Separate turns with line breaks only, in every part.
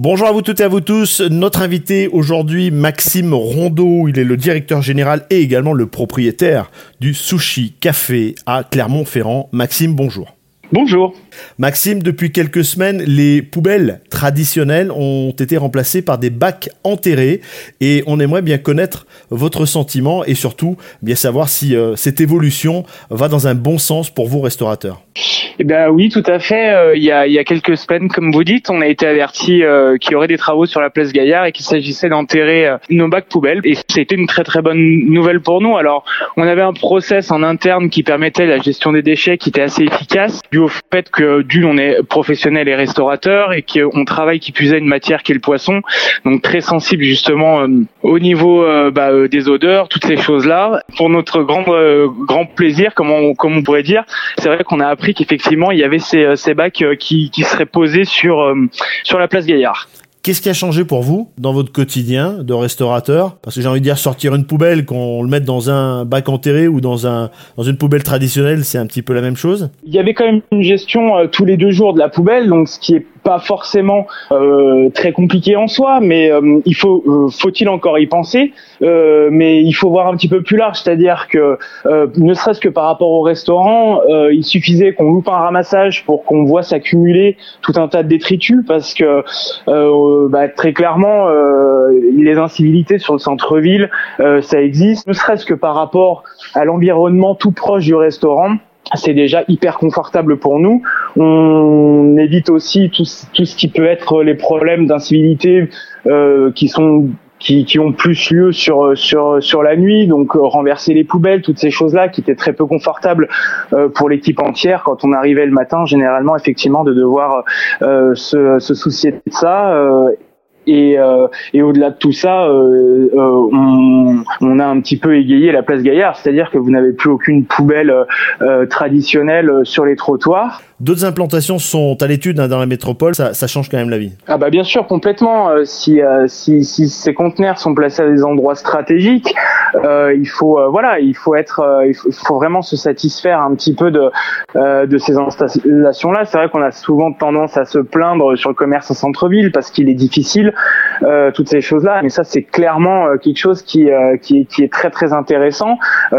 Bonjour à vous toutes et à vous tous. Notre invité aujourd'hui, Maxime Rondeau. Il est le directeur général et également le propriétaire du Sushi Café à Clermont-Ferrand. Maxime, bonjour.
Bonjour.
Maxime, depuis quelques semaines, les poubelles traditionnelles ont été remplacées par des bacs enterrés et on aimerait bien connaître votre sentiment et surtout bien savoir si euh, cette évolution va dans un bon sens pour vous restaurateurs.
Eh bien oui, tout à fait. Euh, il, y a, y a quelques semaines, comme vous dites, on a été averti euh, qu'il y aurait des travaux sur la place Gaillard et qu'il s'agissait d'enterrer nos bacs poubelles. Et c'était une très très bonne nouvelle pour nous. Alors, on avait un process en interne qui permettait la gestion des déchets qui était assez efficace, dû au fait que d'une, on est professionnel et restaurateur et qu'on travaille qui puisait une matière qui est le poisson, donc très sensible justement euh, au niveau euh, bah, euh, des odeurs, toutes ces choses-là. Pour notre grand grand plaisir, comme on, comme on pourrait dire, c'est vrai qu'on a appris qu'effectivement il y avait ces, ces bacs qui, qui seraient posés sur sur la place Gaillard.
Qu'est-ce qui a changé pour vous dans votre quotidien de restaurateur? Parce que j'ai envie de dire sortir une poubelle, qu'on le mette dans un bac enterré ou dans un dans une poubelle traditionnelle, c'est un petit peu la même chose?
Il y avait quand même une gestion tous les deux jours de la poubelle, donc ce qui est pas forcément euh, très compliqué en soi, mais euh, il faut euh, faut-il encore y penser, mais il faut voir un petit peu plus large, c'est-à-dire que ne serait-ce que par rapport au restaurant, il suffisait qu'on loupe un ramassage pour qu'on voit s'accumuler tout un tas de détritus, parce que bah, très clairement les incivilités sur le centre-ville, ça existe, ne serait-ce que par rapport à l'environnement tout proche du restaurant c'est déjà hyper confortable pour nous. On évite aussi tout, ce qui peut être les problèmes d'incivilité euh, qui sont qui, qui, ont plus lieu sur sur sur la nuit, donc euh, renverser les poubelles, toutes ces choses-là qui étaient très peu confortables euh, pour l'équipe entière quand on arrivait le matin, généralement effectivement de devoir euh, se, se, soucier de ça et, euh, et au-delà de tout ça, euh, euh, on, on, a un petit peu égayé la place Gaillard, c'est-à-dire que vous n'avez plus aucune poubelle traditionnelle sur les trottoirs.
D'autres implantations sont à l'étude hein, dans la métropole, ça, ça, change quand même la vie.
Ah bah bien sûr, complètement. si, si, si, ces conteneurs sont placés à des endroits stratégiques, il faut voilà, il faut être, il faut, vraiment se satisfaire un petit peu de de ces installations-là. C'est vrai qu'on a souvent tendance à se plaindre sur le commerce en centre-ville parce qu'il est difficile euh, toutes ces choses-là. Mais ça, c'est clairement euh, quelque chose qui, euh, qui, est, qui est très très intéressant,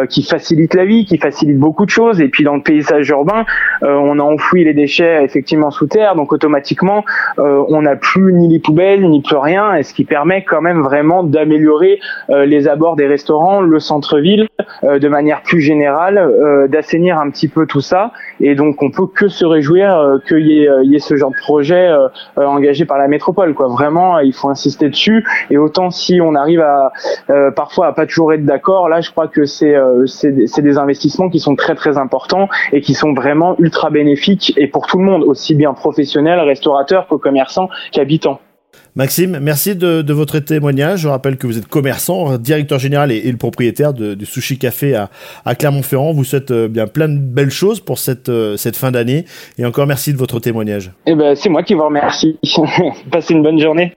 qui facilite la vie, qui facilite beaucoup de choses. Et puis dans le paysage urbain, on a enfoui les déchets effectivement sous terre, donc automatiquement, on n'a plus ni les poubelles ni plus rien, et ce qui permet quand même vraiment d'améliorer les abords des restaurants, le centre-ville, de manière plus générale, d'assainir un petit peu tout ça. Et donc on peut que se réjouir qu'il y, y, ait ce genre de projet engagé par la métropole. Quoi. Vraiment, il faut insister dessus. Et autant si on arrive à euh, parfois à pas toujours être d'accord, là je crois que c'est euh, c'est des investissements qui sont très très importants et qui sont vraiment ultra bénéfiques et pour tout le monde, aussi bien professionnels, restaurateurs que commerçants qu'habitants.
Maxime, merci de, de, votre témoignage. Je rappelle que vous êtes commerçant, directeur général et, le propriétaire de, du Sushi Café à, à Clermont-Ferrand. Vous souhaite euh, bien plein de belles choses pour cette, cette fin d'année. Et encore merci de votre témoignage.
Eh ben, c'est moi qui vous remercie. Passez une bonne journée.